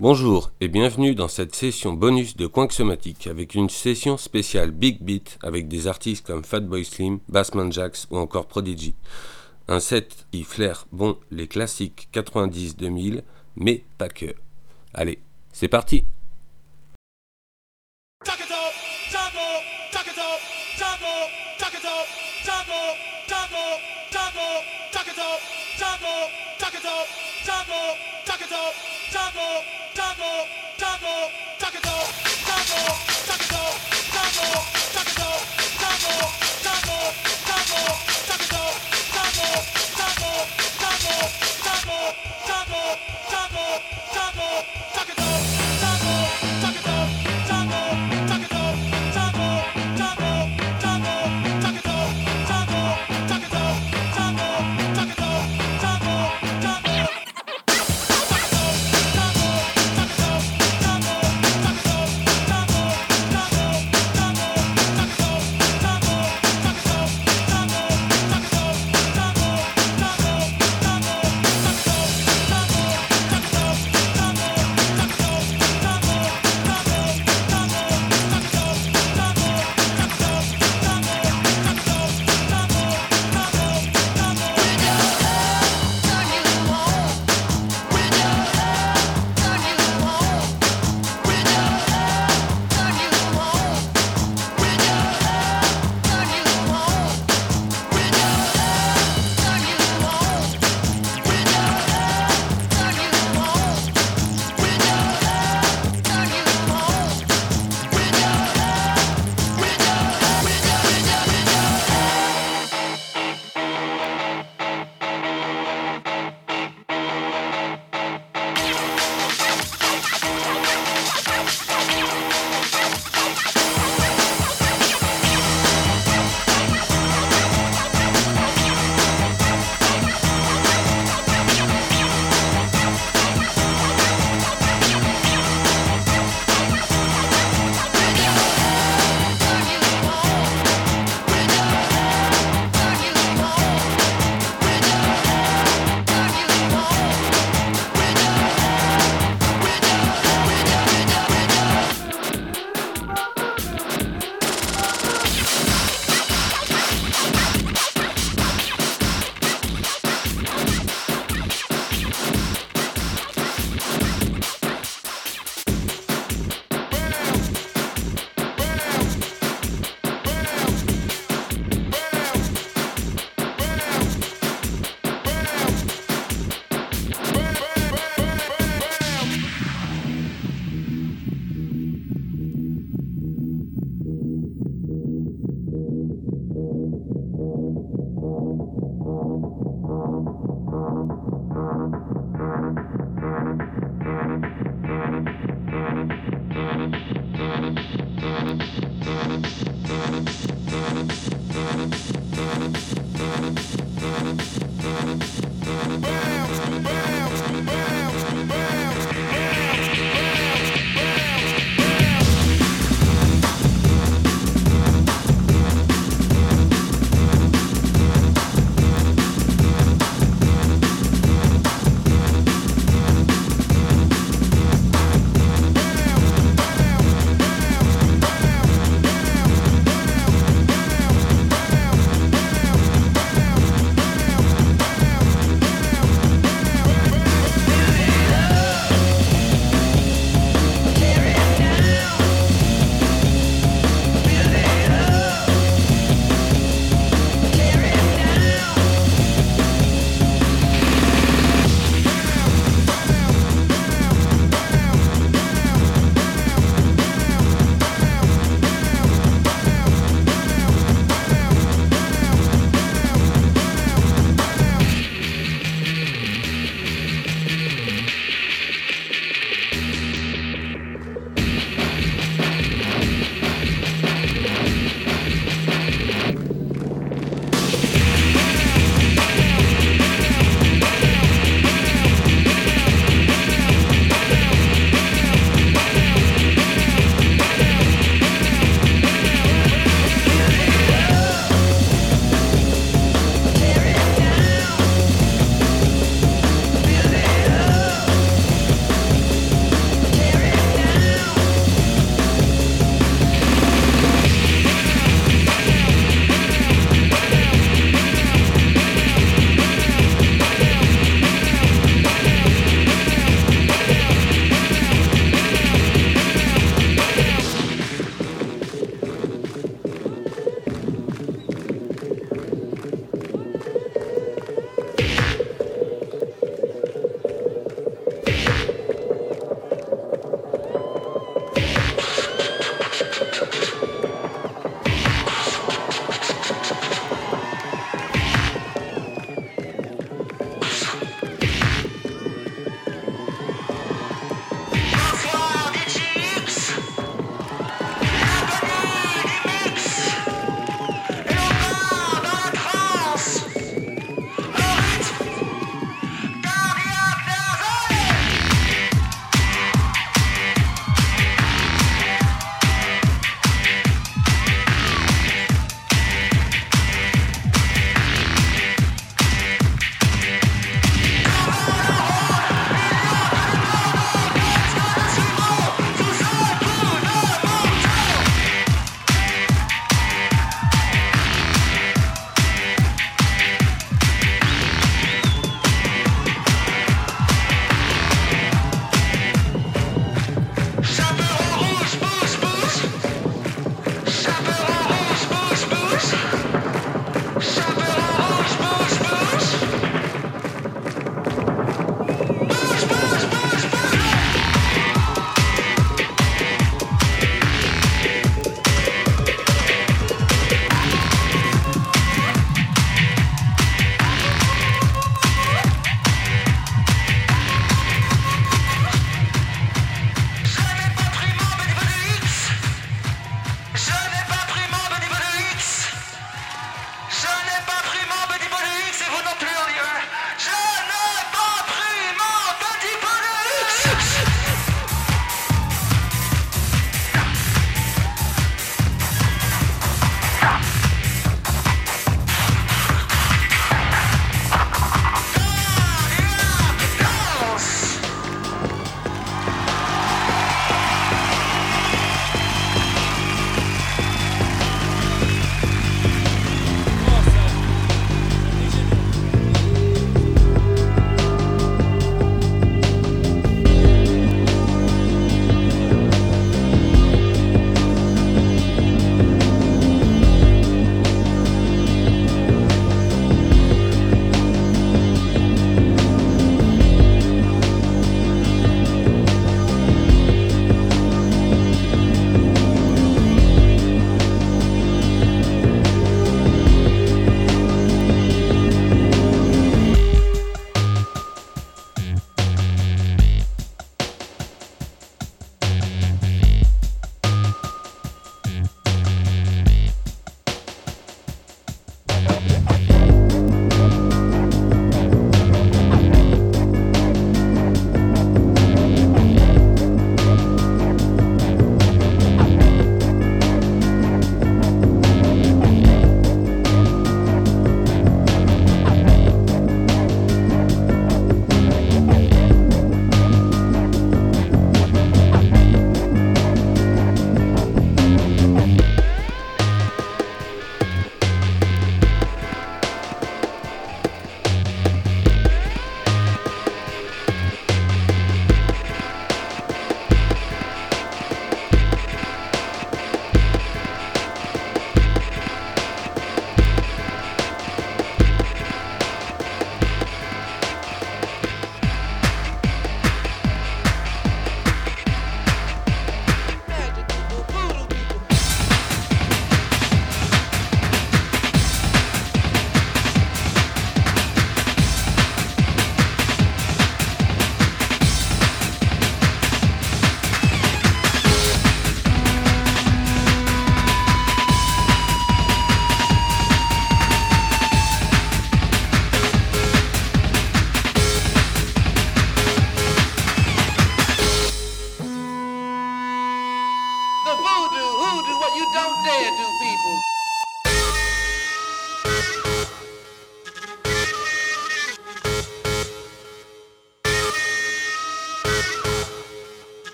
Bonjour et bienvenue dans cette session bonus de Somatique avec une session spéciale Big Beat avec des artistes comme Fatboy Slim, Bassman Jax ou encore Prodigy. Un set qui flaire bon les classiques 90-2000 mais pas que. Allez, c'est parti taco, taco, taco, taco, taco, taco, taco, taco, taco.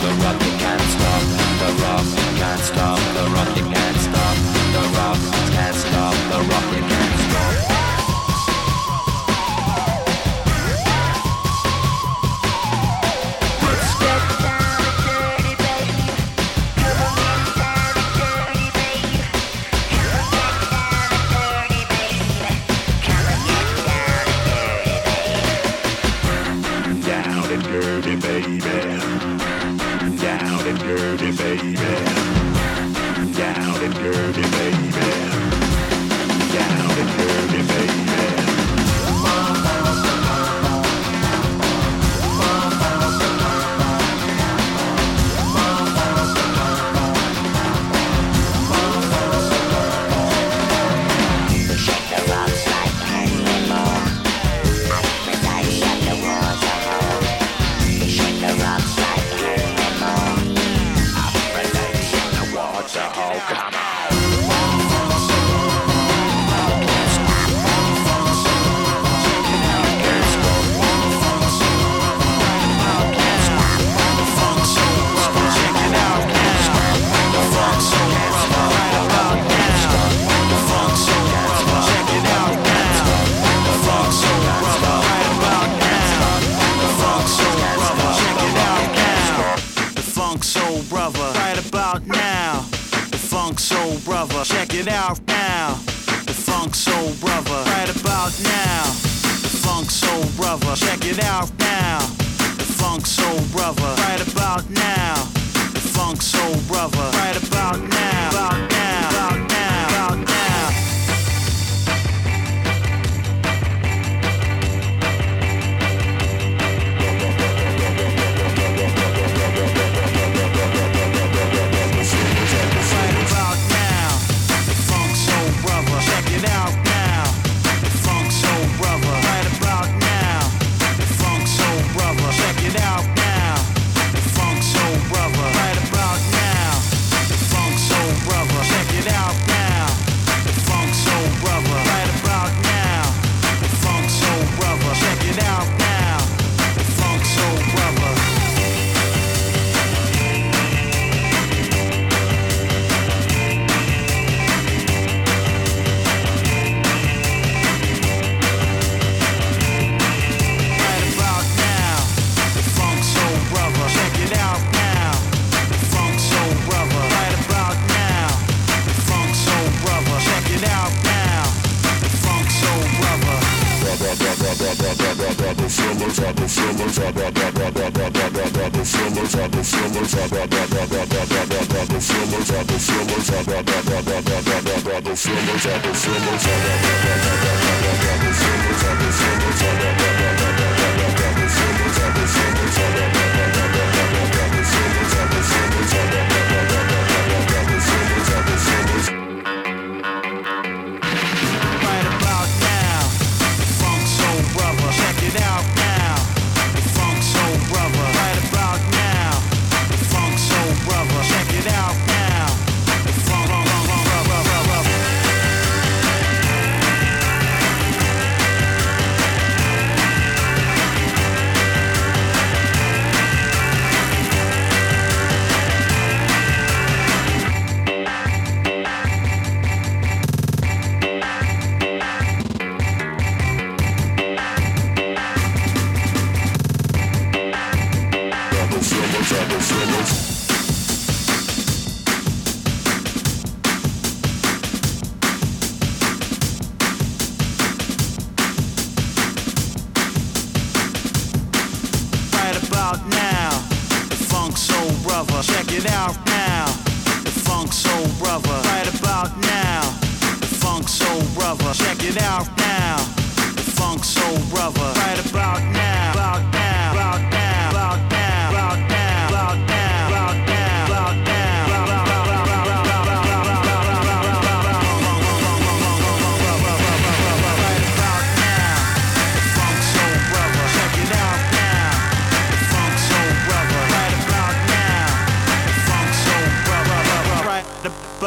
the rock.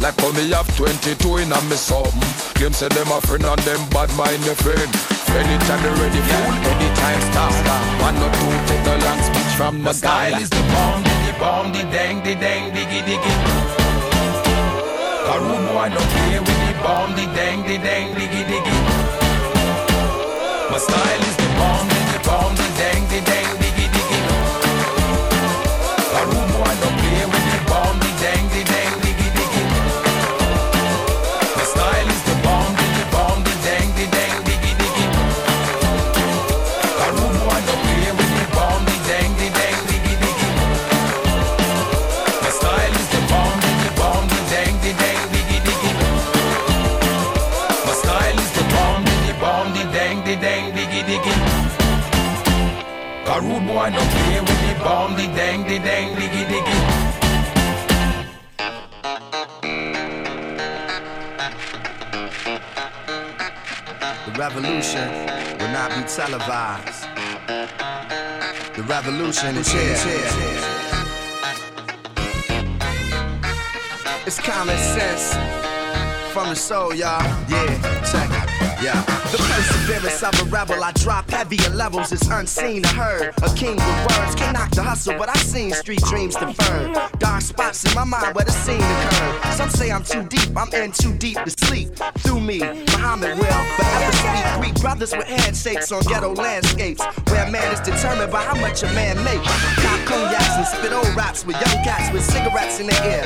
Like how me have 22 in a me something. Claim say them a friend and them bad mind your friend. Anytime they ready, fool, anytime stop. One or two, take the long speech from My the guy. style is the bomb, the bomb, the dang, the dang, diggy, diggy. Karu boy no play with the bomb, the dang, the dang, diggy, diggy. My style is the bomb, the bomb, the dang, the dang, Karu boy no play with the bomb, the dang, the dang, diggy, diggy. The revolution will not be televised. The revolution is here. It's common sense from the soul, y'all. Yeah, check it. Yeah. The perseverance of a rebel, I drop heavier levels. is unseen or heard. A king with words can knock the hustle, but I've seen street dreams deferred. Dark spots in my mind where the scene occurred. Some say I'm too deep, I'm in too deep to sleep. Through me, Muhammad will forever speak. Greek brothers with handshakes on ghetto landscapes, where man is determined by how much a man makes. Cop cognacs and spit old raps with young cats with cigarettes in their ear.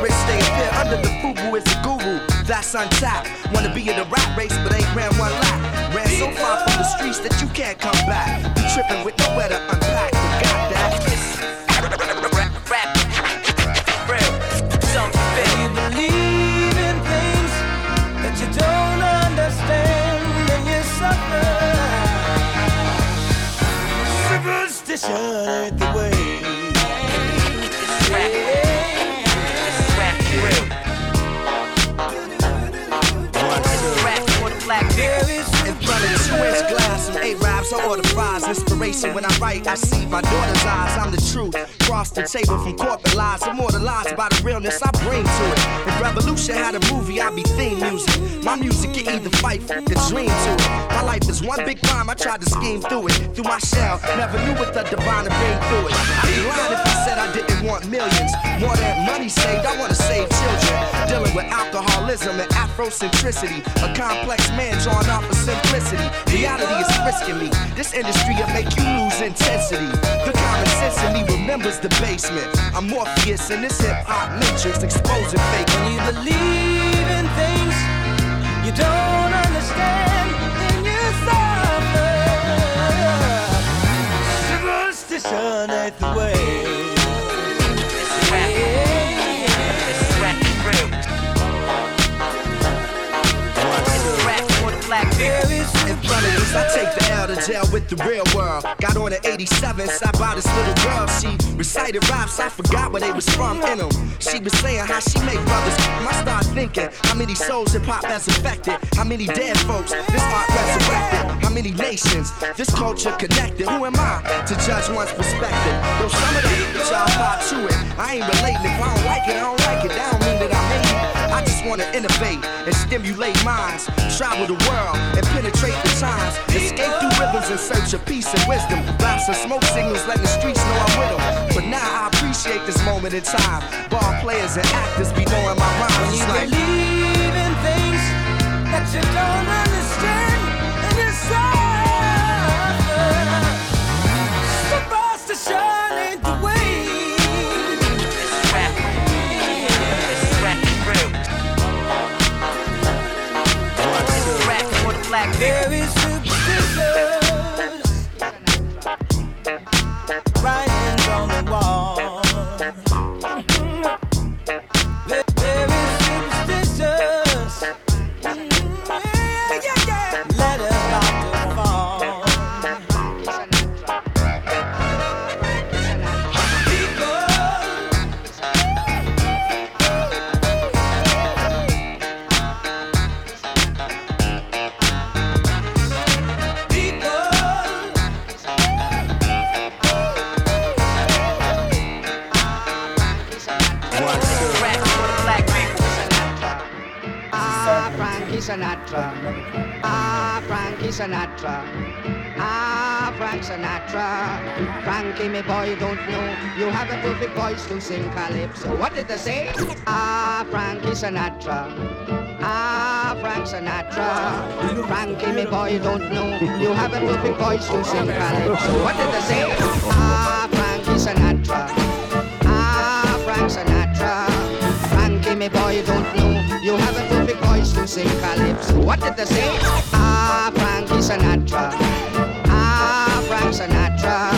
Rich stay appear under the fubu is a guru. That's untapped. Wanna be in the rat race, but ain't ran one lap. Ran so far from the streets that you can't come back. You tripping with nowhere to unpack. You got that? You believe in things that you don't understand and you suffer. Superstition ain't the way. Inspiration when I write. I see my daughter's eyes. I'm the truth. Cross the table from corporate lies, immortalized by the realness I bring to it. If Revolution had a movie, I'd be theme music. My music can either fight the dream to it. My life is one big crime. I tried to scheme through it. Through my shell, never knew what the divine bring through it. I'd be lying if I said I didn't want millions. More than money saved, I want to save children. Dealing with alcoholism and Afrocentricity. A complex man drawn off of simplicity. Reality is frisking me. This industry will make you lose intensity. The common sense in me remembers the basement. I'm Morpheus in this hip hop matrix, exposing fake. When you believe in things you don't understand, then you suffer. Superstition ain't the way. I take the L to jail with the real world. Got on an 87, I bought this little girl. She recited raps, I forgot where they was from in them. She was saying how she make brothers. I start thinking how many souls hip hop has affected. How many dead folks this art resurrected. How many nations this culture connected. Who am I to judge one's perspective? Though some of the that y'all thought to it. I ain't relating. If I don't like it, I don't like it. That don't mean that I hate it. I just wanna innovate and stimulate minds. Travel the world and penetrate the times. Escape through rhythms in search of peace and wisdom. Blast of smoke signals, letting the streets know I'm with them. But now I appreciate this moment in time. Ball players and actors be knowing my rhymes. When you like, believe in things that you don't understand, and you suffer. Sinatra. Ah, Frank Sinatra. Frankie, me boy, don't know. You have a perfect voice to sing calypso. What did they say? Ah, Frankie Sinatra. Ah, Frank Sinatra. Frankie, me boy, don't know. You have a perfect voice to sing calypso. What did they say? Ah, Frankie Sinatra. Ah, Frank Sinatra. Frankie, me boy, don't know. You have a perfect to calypso. What did they say? Ah, Frankie Sinatra. Ah, Frank Sinatra.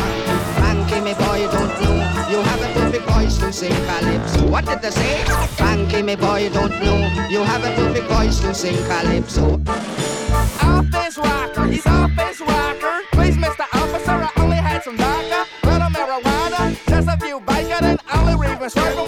Frankie, me boy, don't know. You have a perfect voice to sing calypso. What did they say? Frankie, me boy, don't know. You have a perfect voice to sing calypso. Office rocker, he's office rocker. Please, Mr. Officer, I only had some vodka, little marijuana, just a few bacon and only reading circle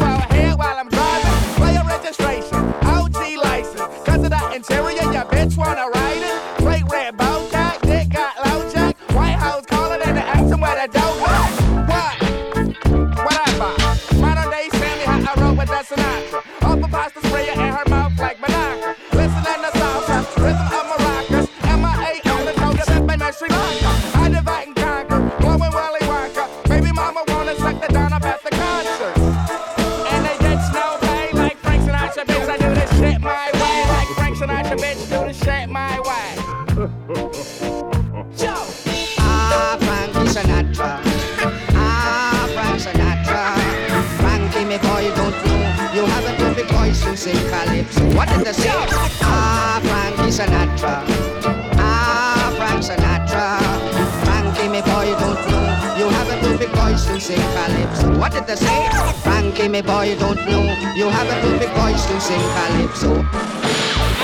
Boy, don't know. You have a perfect voice to sing calypso.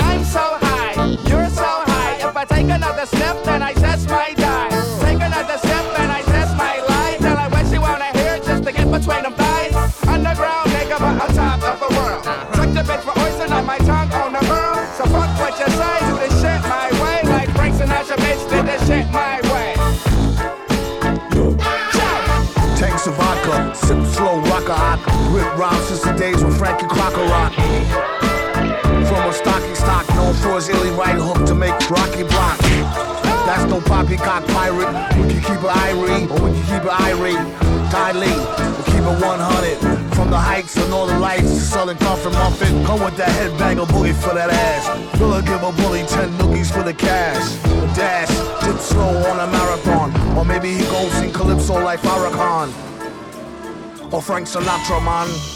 I'm so high, you're rhymes since the days when Frankie Crocker rock. From a stocky stock, known for his illy right hook to make Rocky block. That's no poppycock pirate. We can keep it irie, or we can keep it irate. Ty Lee, we'll keep it 100. From the heights of Northern Lights to Southern Comfort Muffin. Come with that headbang of booty for that ass. Will give a bully 10 nookies for the cash. Dash, dip slow on a marathon. Or maybe he goes sing Calypso like Farrakhan. Frank Sinatra, man.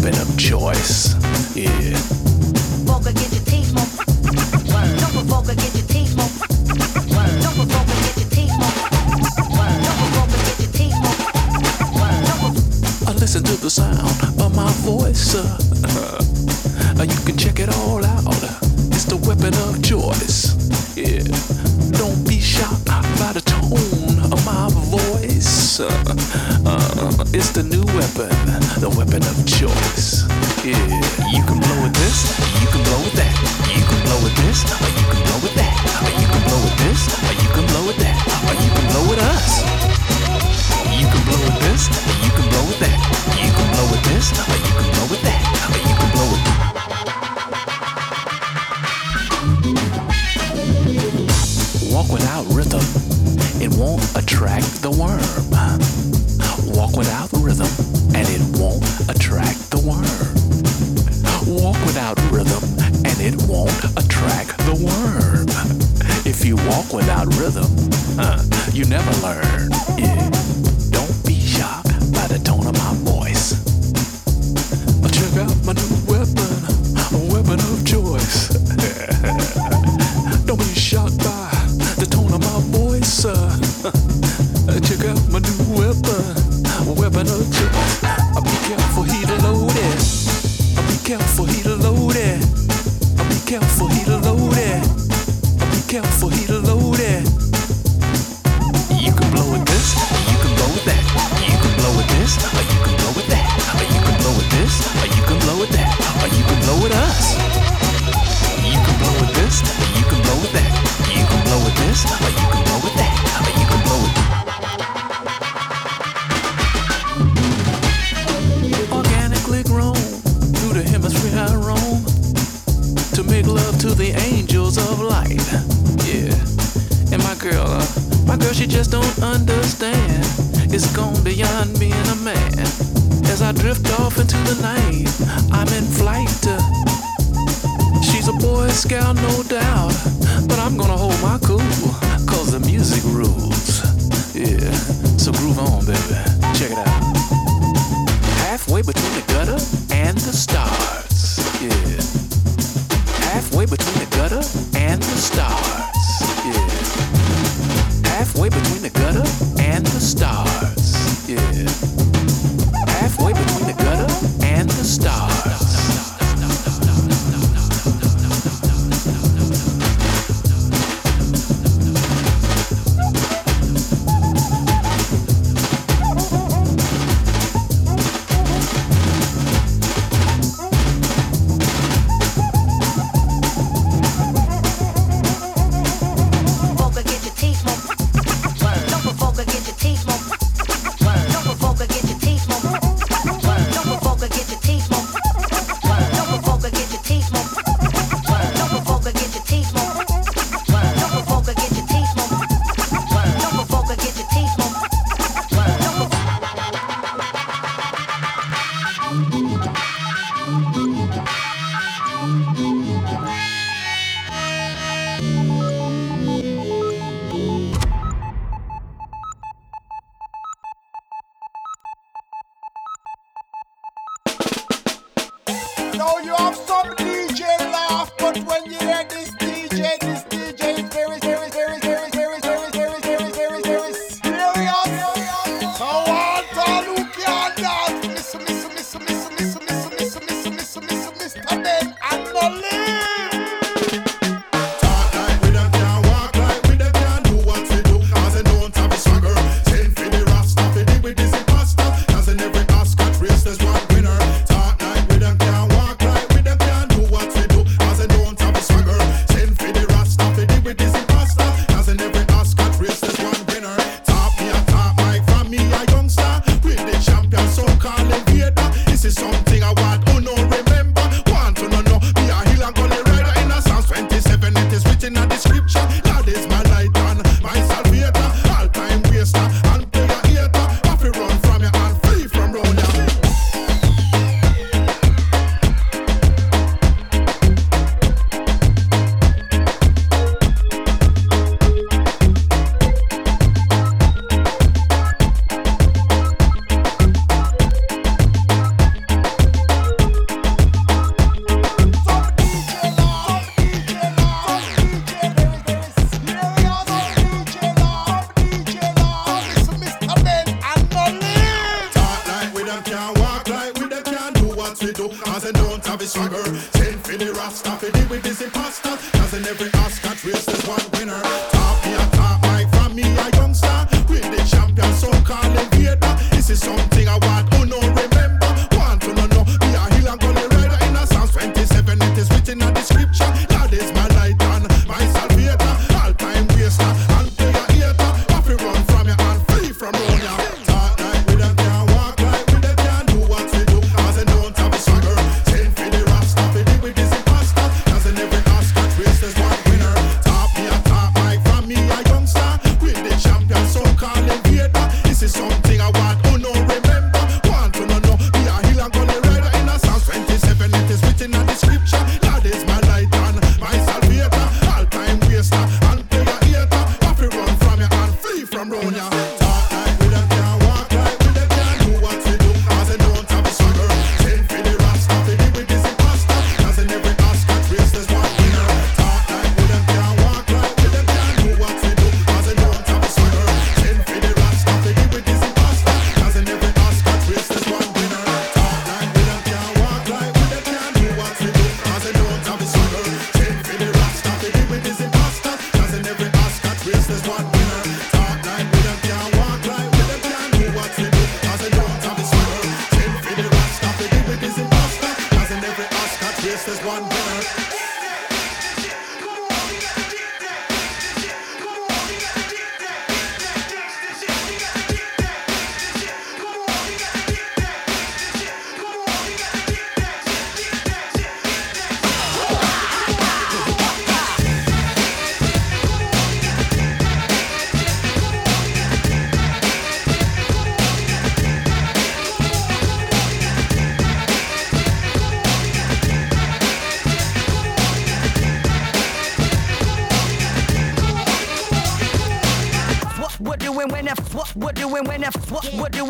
Weapon of choice. Yeah. get your teeth more. Don't provoke or get your teeth more. Don't provoke or get your teeth more. Don't provoke or get your teeth more. Don't provoke. I listen to the sound of my voice. Uh, uh, you can check it all out. It's the weapon of choice. Yeah. Don't be shocked by the tone of my voice. Uh, uh, it's the new weapon, the weapon of choice. Yeah. You can blow with this, you can blow with that. You can blow with this, or you can blow with that. Or you can blow with this, or you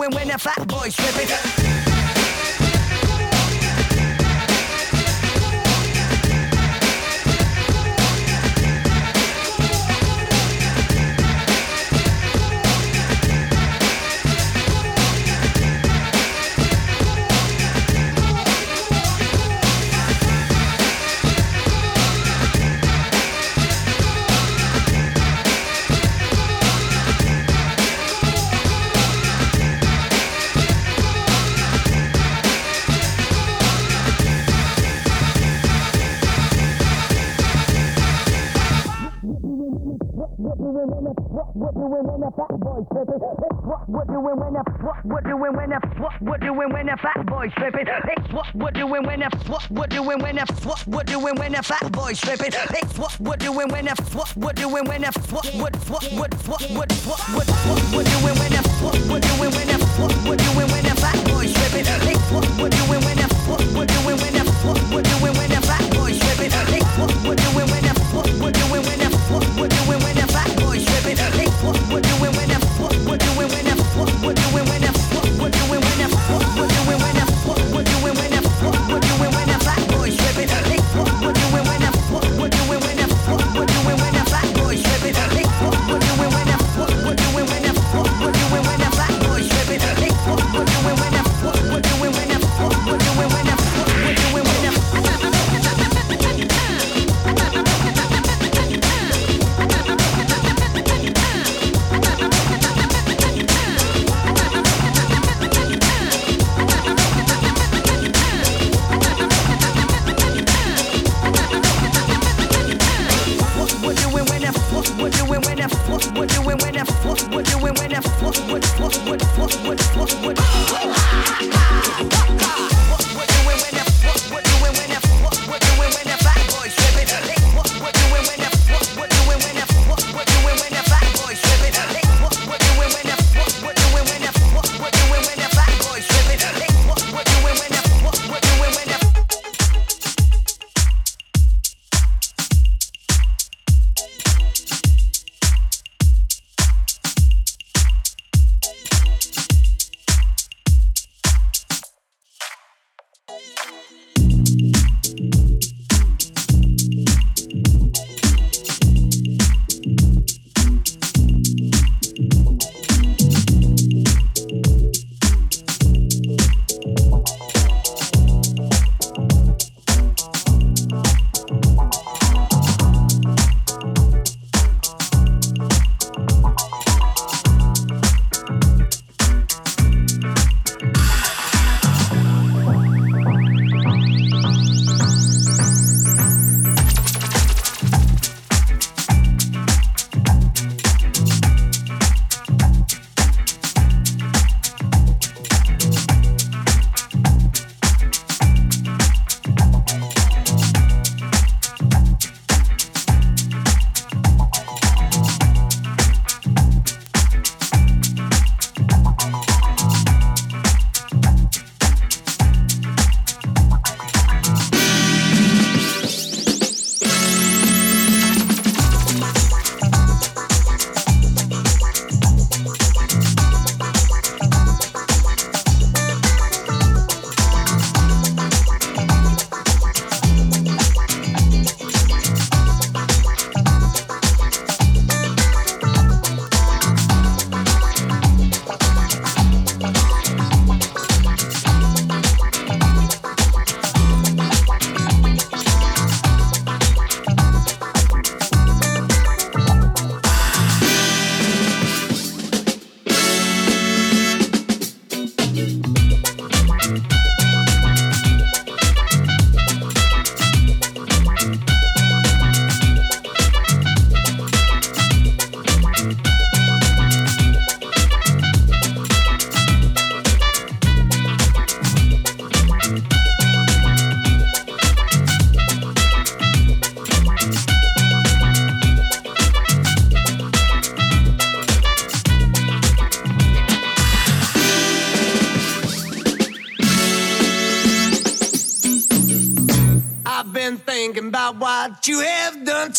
And when a fat boy tripping. the fat boy stripping. It's what we're doing when the what we're doing when the what what what what what what what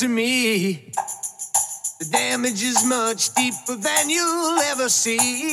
to me. The damage is much deeper than you'll ever see.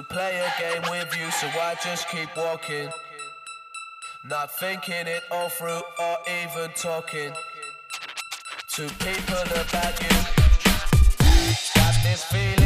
to play a game with you, so I just keep walking. Not thinking it all through or even talking to people about you. Got this feeling.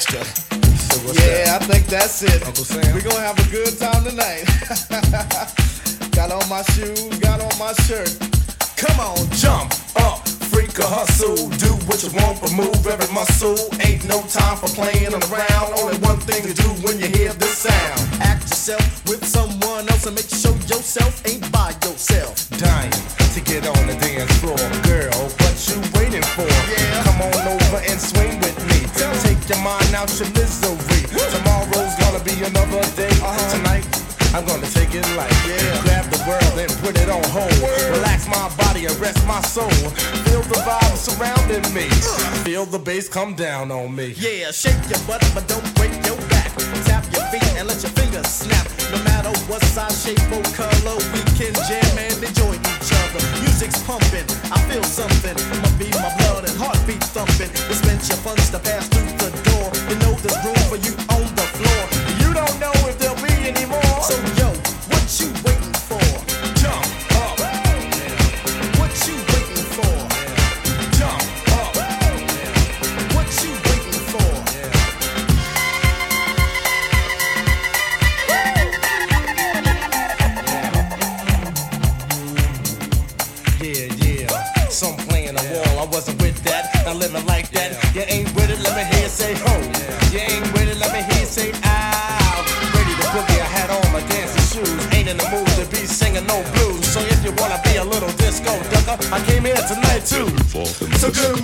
Need a little something extra. yeah, I think that's it. Uncle Sam. We're gonna have a good time tonight. got on my shoes, got on my shirt. Come on, jump up, freak a hustle. Do what you want, but move every muscle. Ain't no time for playing around. Only one thing to do when you hear this sound. Act yourself with someone else and make sure yourself ain't out your misery. Tomorrow's gonna be another day. Tonight. I'm gonna take it light. Yeah. Grab the world and put it on hold. Relax my body and rest my soul. Feel the vibe surrounding me. Feel the bass come down on me. Yeah, shake your butt, but don't break your back. Tap your feet and let your fingers snap. No matter what size, shape, or color, we can jam and enjoy each other. Music's pumping, I feel something. My beat, my blood, and heartbeat thumping. Dispense your funds to pass through. You know there's room for you on the floor. You don't know if there'll be any more. So yo, So good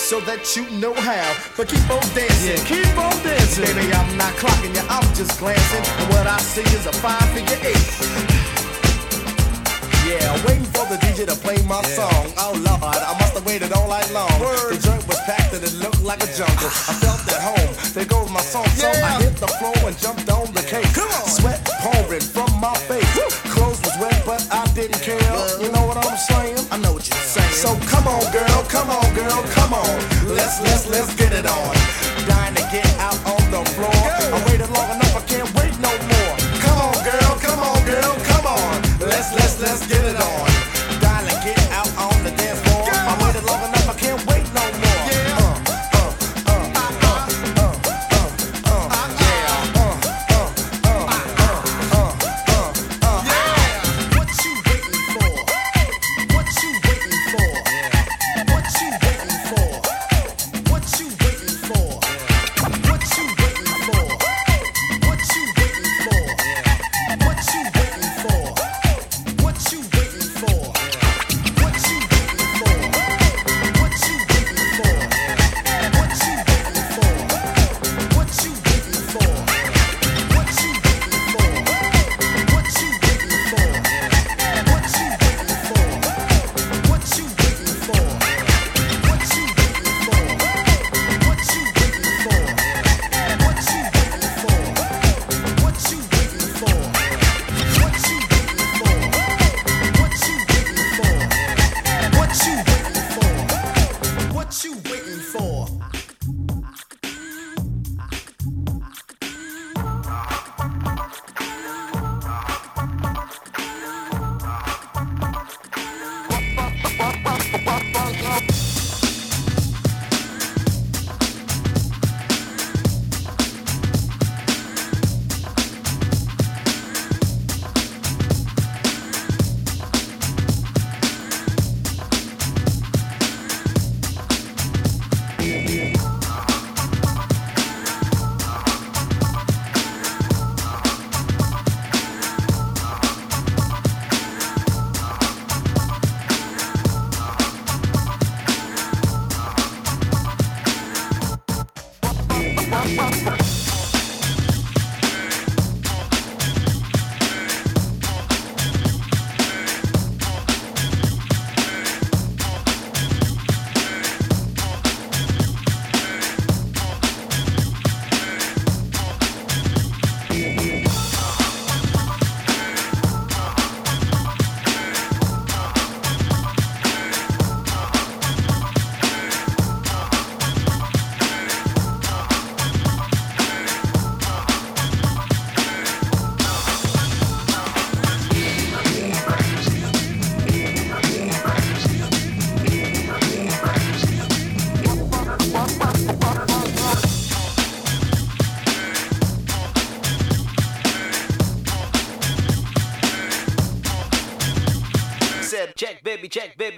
I'm not quite sure that you know how. But keep on dancing, keep on dancing. Baby, I'm not clocking you, I'm just glancing. And what I see is a five figure eight. Yeah, waiting for the DJ to play my song. Oh Lord, I must have waited all night long. The joint was packed and it looked like a jungle. I felt at home. There goes my song. So I hit the floor and jumped on the cake. Come on. Sweat pouring from my face. Clothes was wet, but I didn't care. You know what I'm saying? I know what you're saying. So come on, girl, come on, girl, come on. Let's let's get it on. waiting for?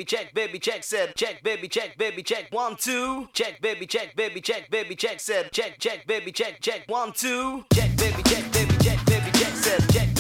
baby check, baby check, said check, baby check, baby check, one, two, check, baby check, baby check, baby check, said check, check, baby check, check, one, two, check, baby check, baby check, baby check, said check.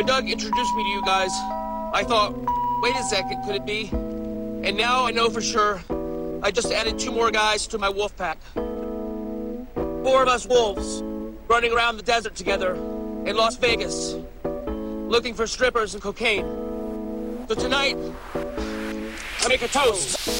When Doug introduced me to you guys, I thought, wait a second, could it be? And now I know for sure. I just added two more guys to my wolf pack. Four of us wolves running around the desert together in Las Vegas, looking for strippers and cocaine. So tonight, I make a toast.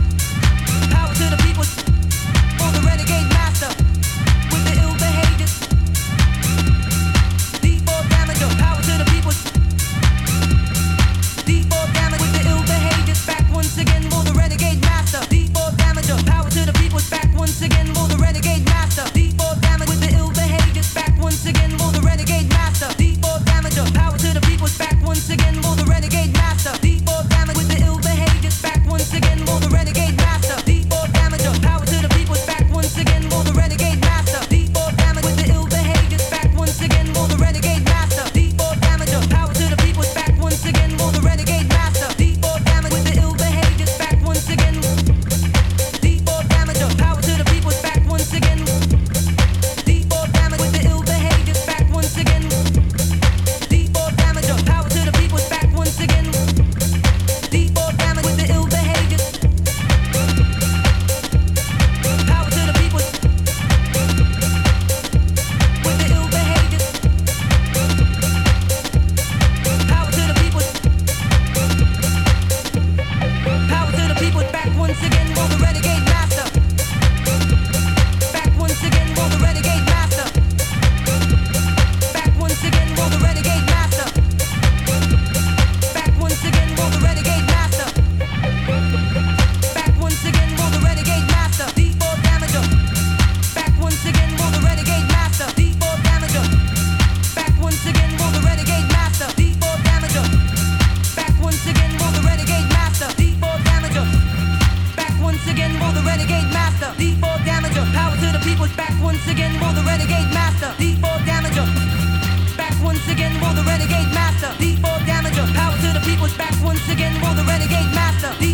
To back once again for the renegade master. D4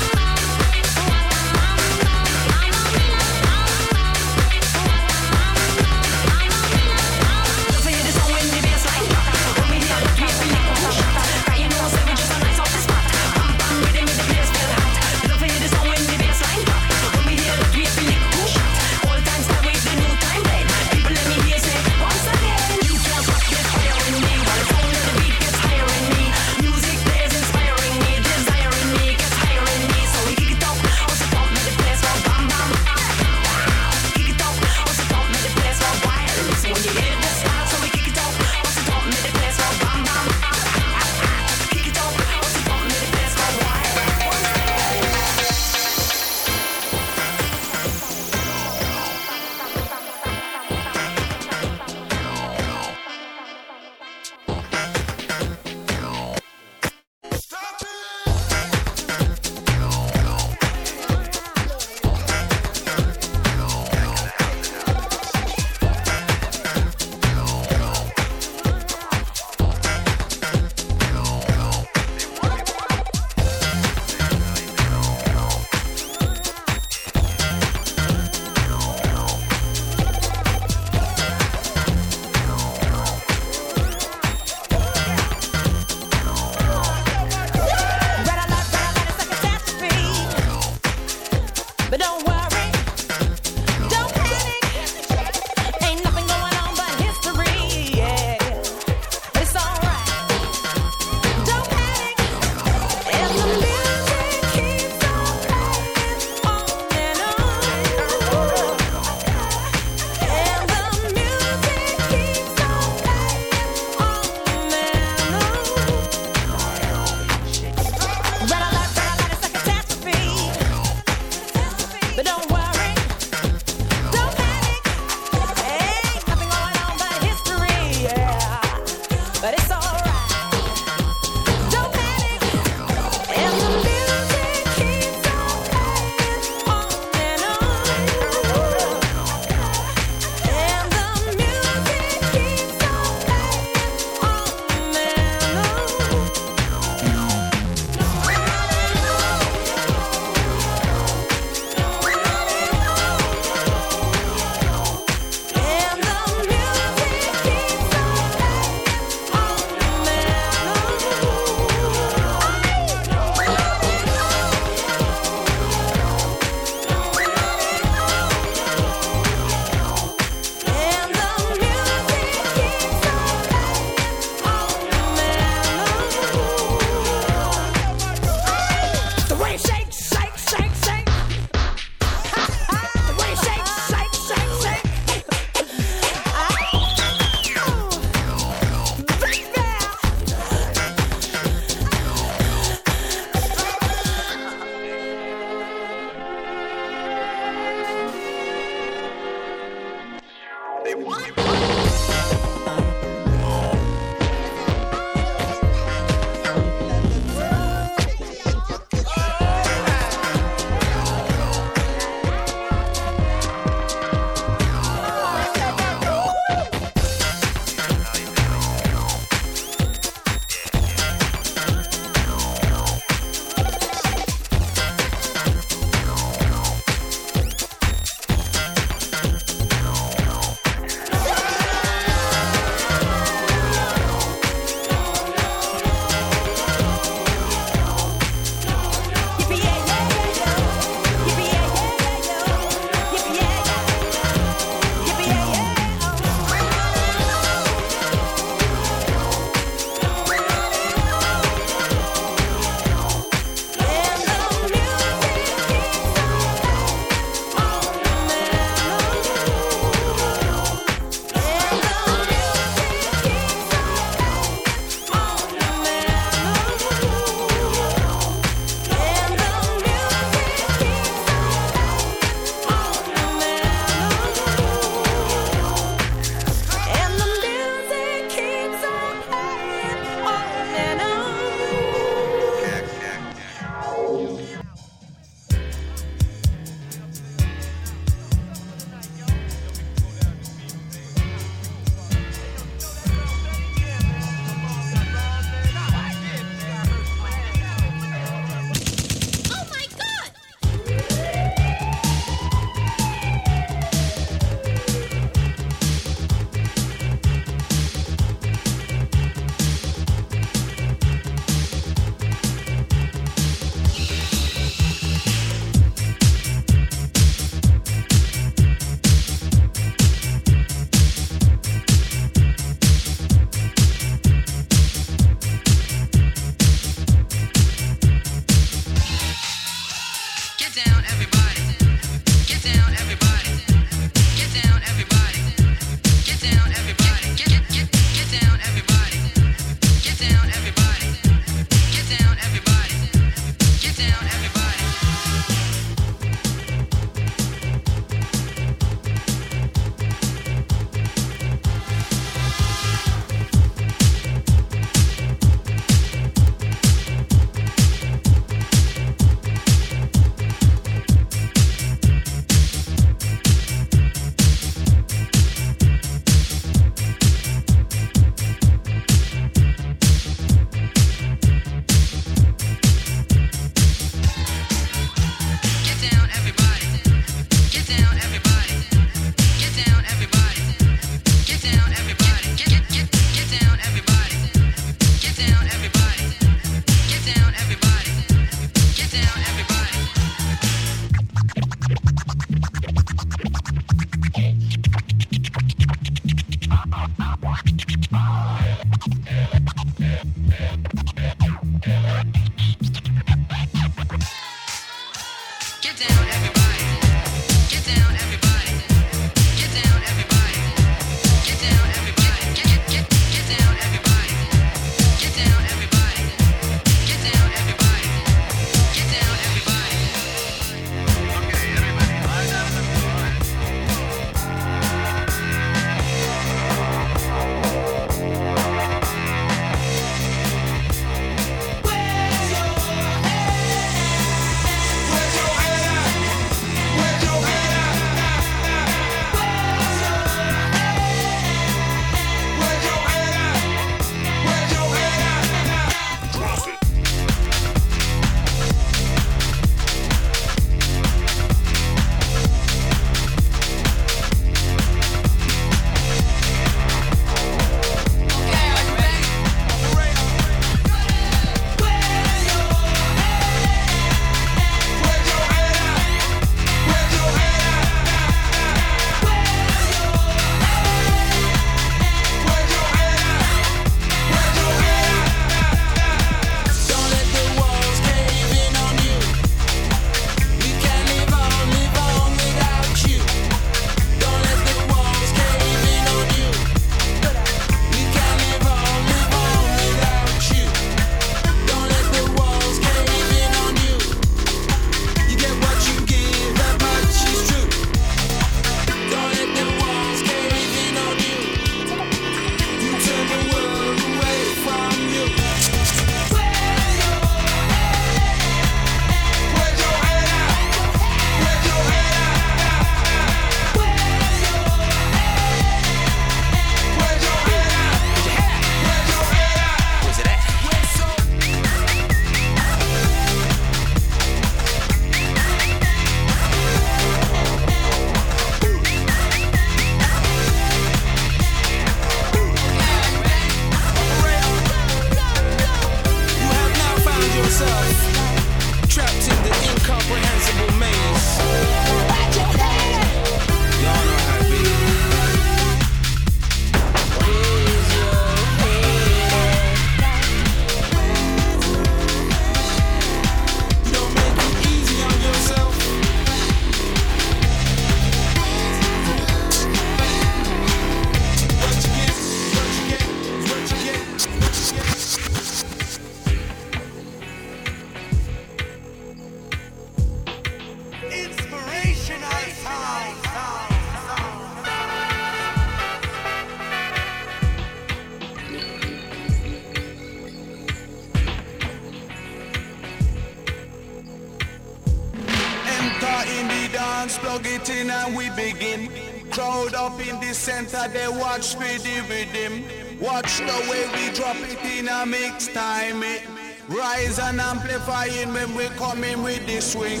center, they watch me with him. Watch the way we drop it in a mix time. It rise and amplifying when we come in with the swing.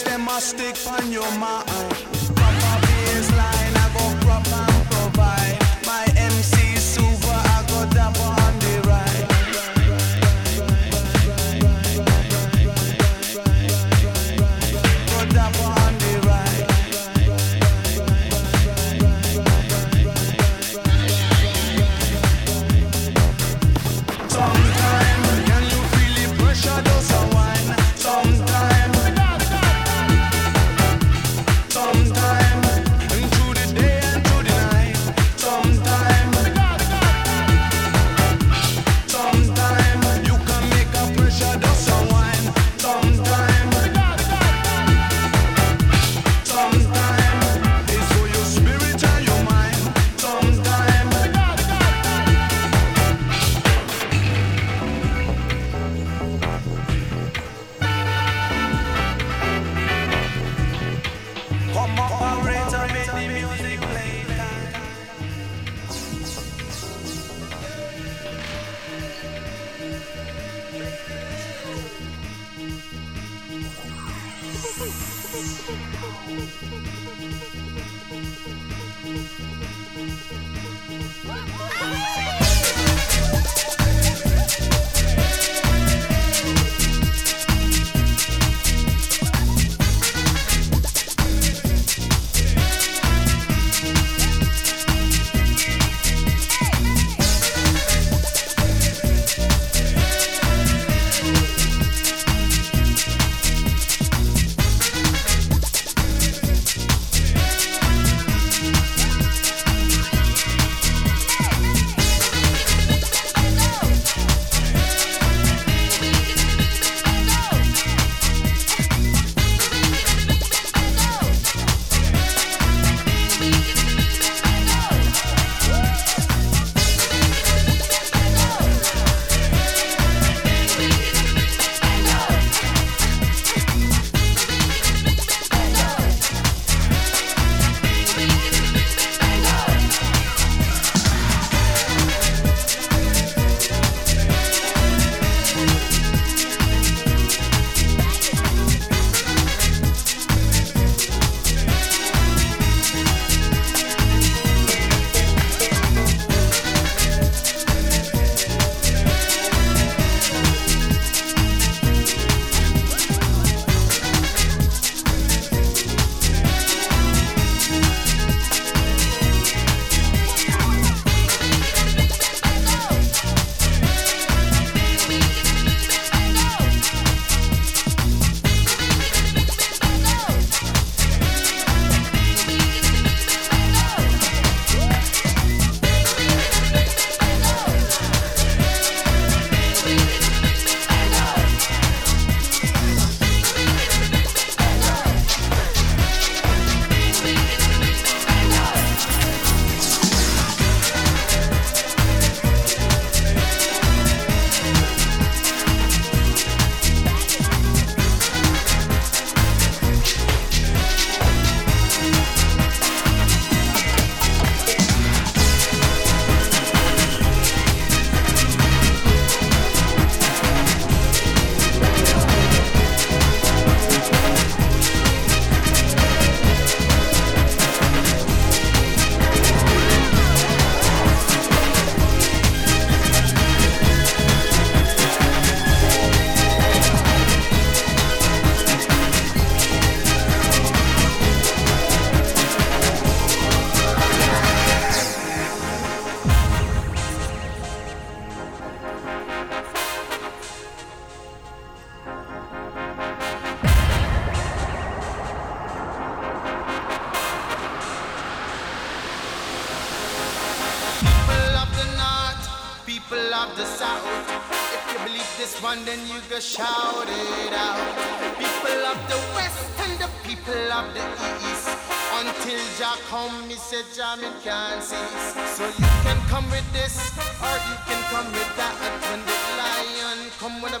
lyrics, them a stick on your mind. Proper baseline, I go proper.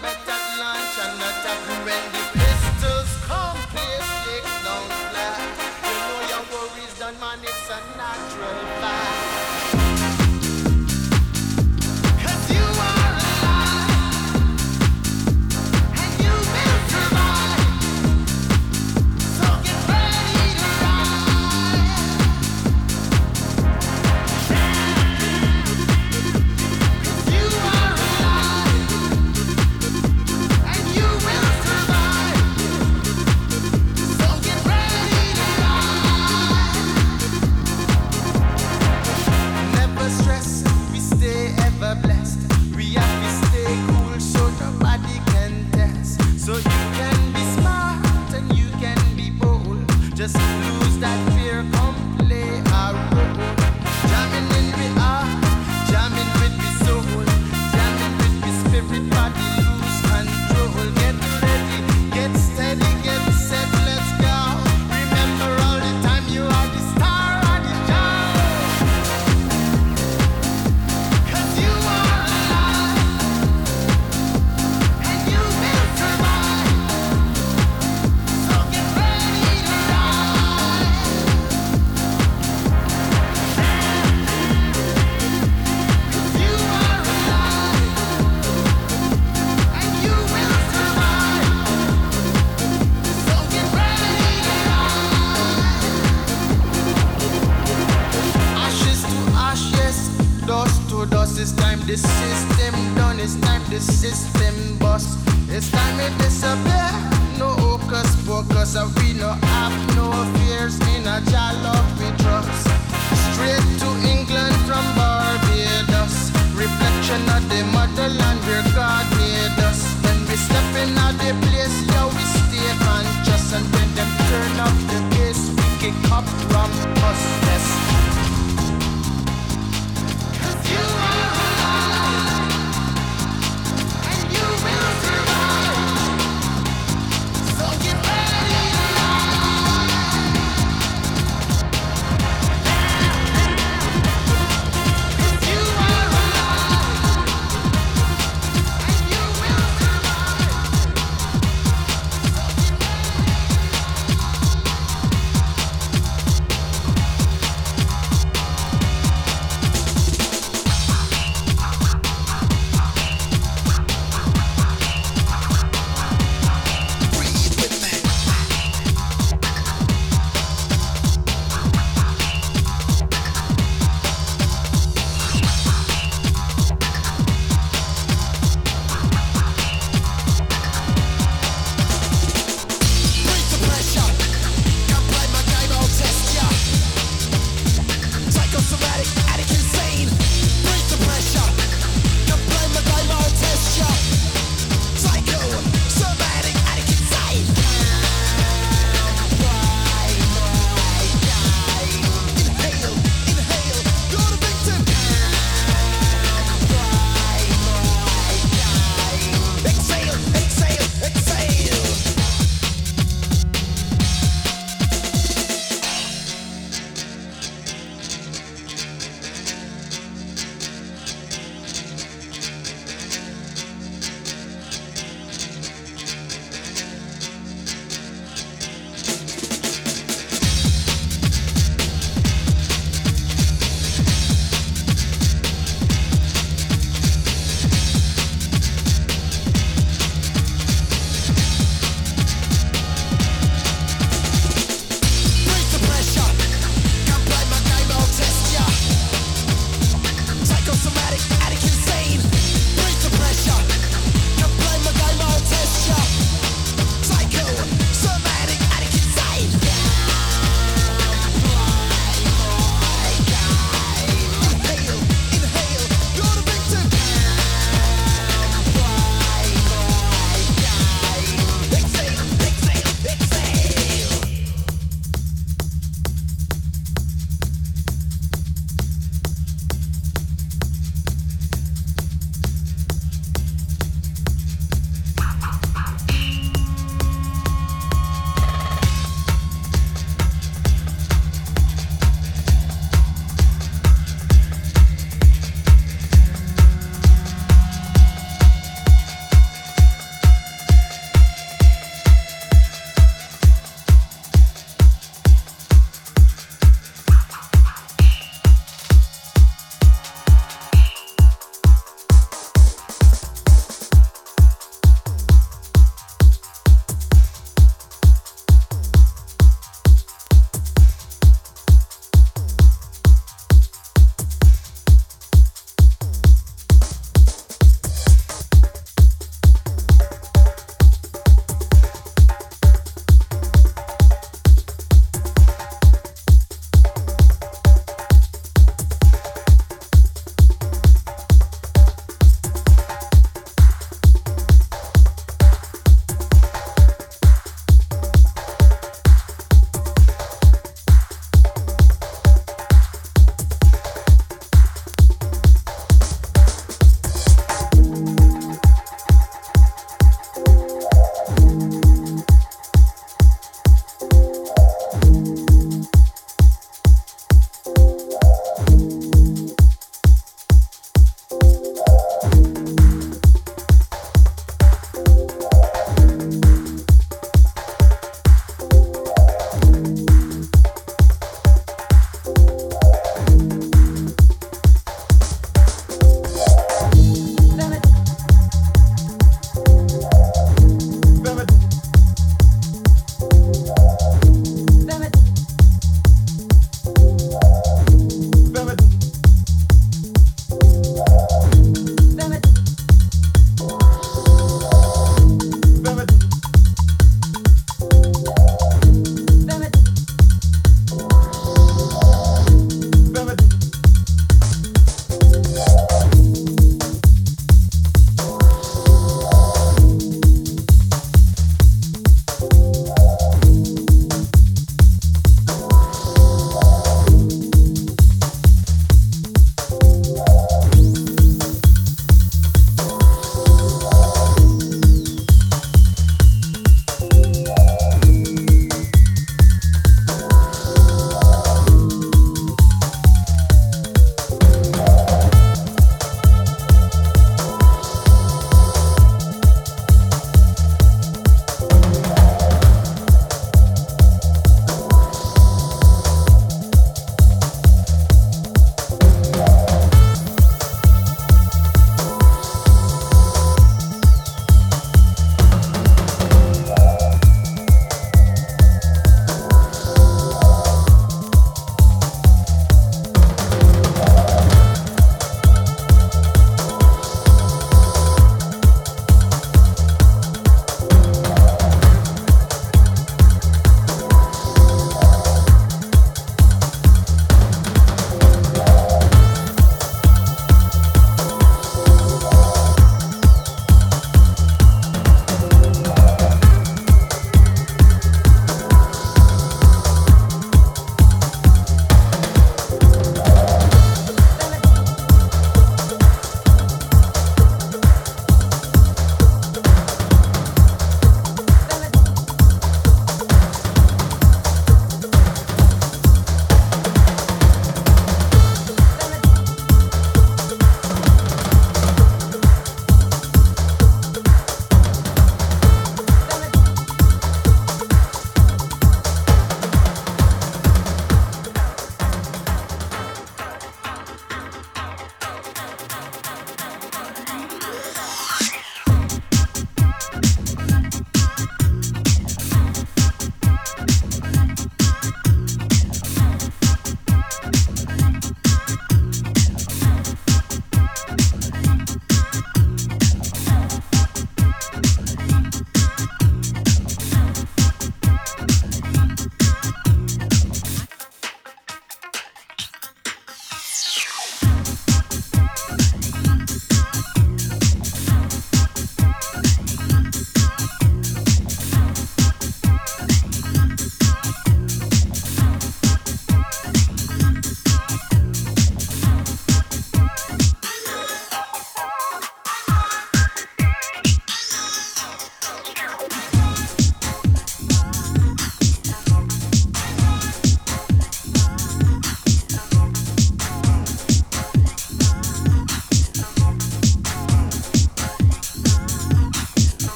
Come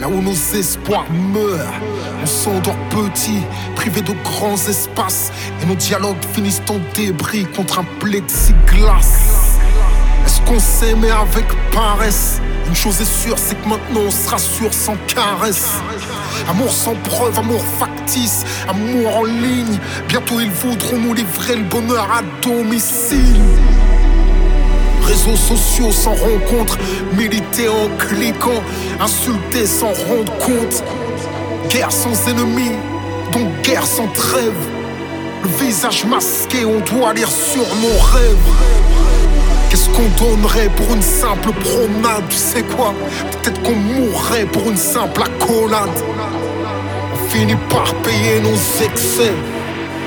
Là où nos espoirs meurent, on s'endort petit, privé de grands espaces, et nos dialogues finissent en débris contre un plexiglas. Est-ce qu'on s'aimait avec paresse? Une chose est sûre, c'est que maintenant on se rassure sans caresse. Amour sans preuve, amour factice, amour en ligne. Bientôt ils voudront nous livrer le bonheur à domicile. Réseaux sociaux sans rencontre, militer en cliquant, insulter sans rendre compte. Guerre sans ennemi, donc guerre sans trêve. Le visage masqué, on doit lire sur nos rêves. Qu'est-ce qu'on donnerait pour une simple promenade Tu sais quoi? Peut-être qu'on mourrait pour une simple accolade. On finit par payer nos excès.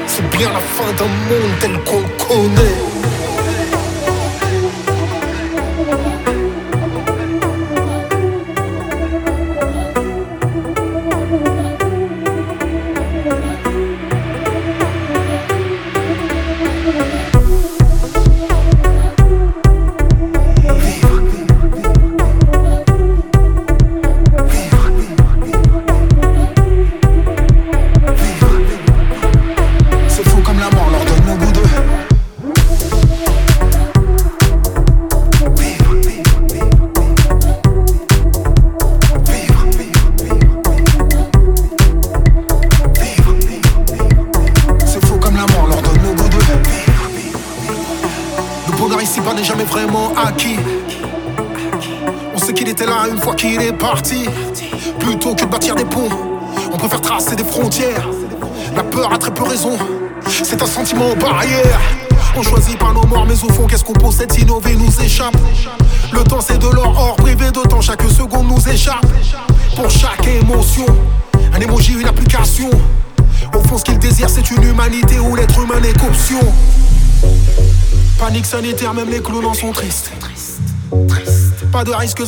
C'est bien la fin d'un monde tel qu'on connaît.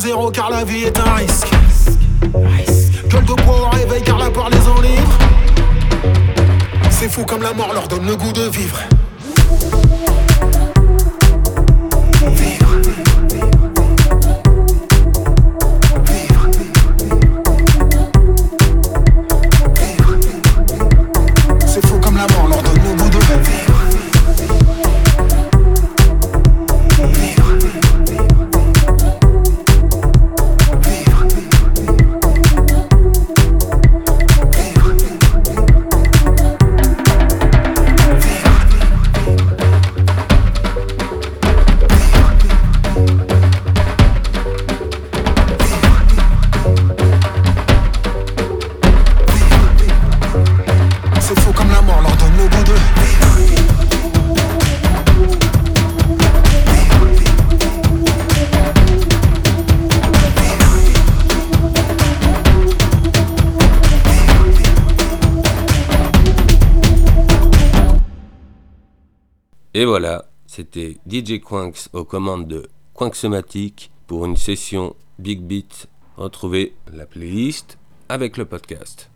que DJ Quinks aux commandes de Quinxomatic pour une session Big Beat. Retrouvez la playlist avec le podcast.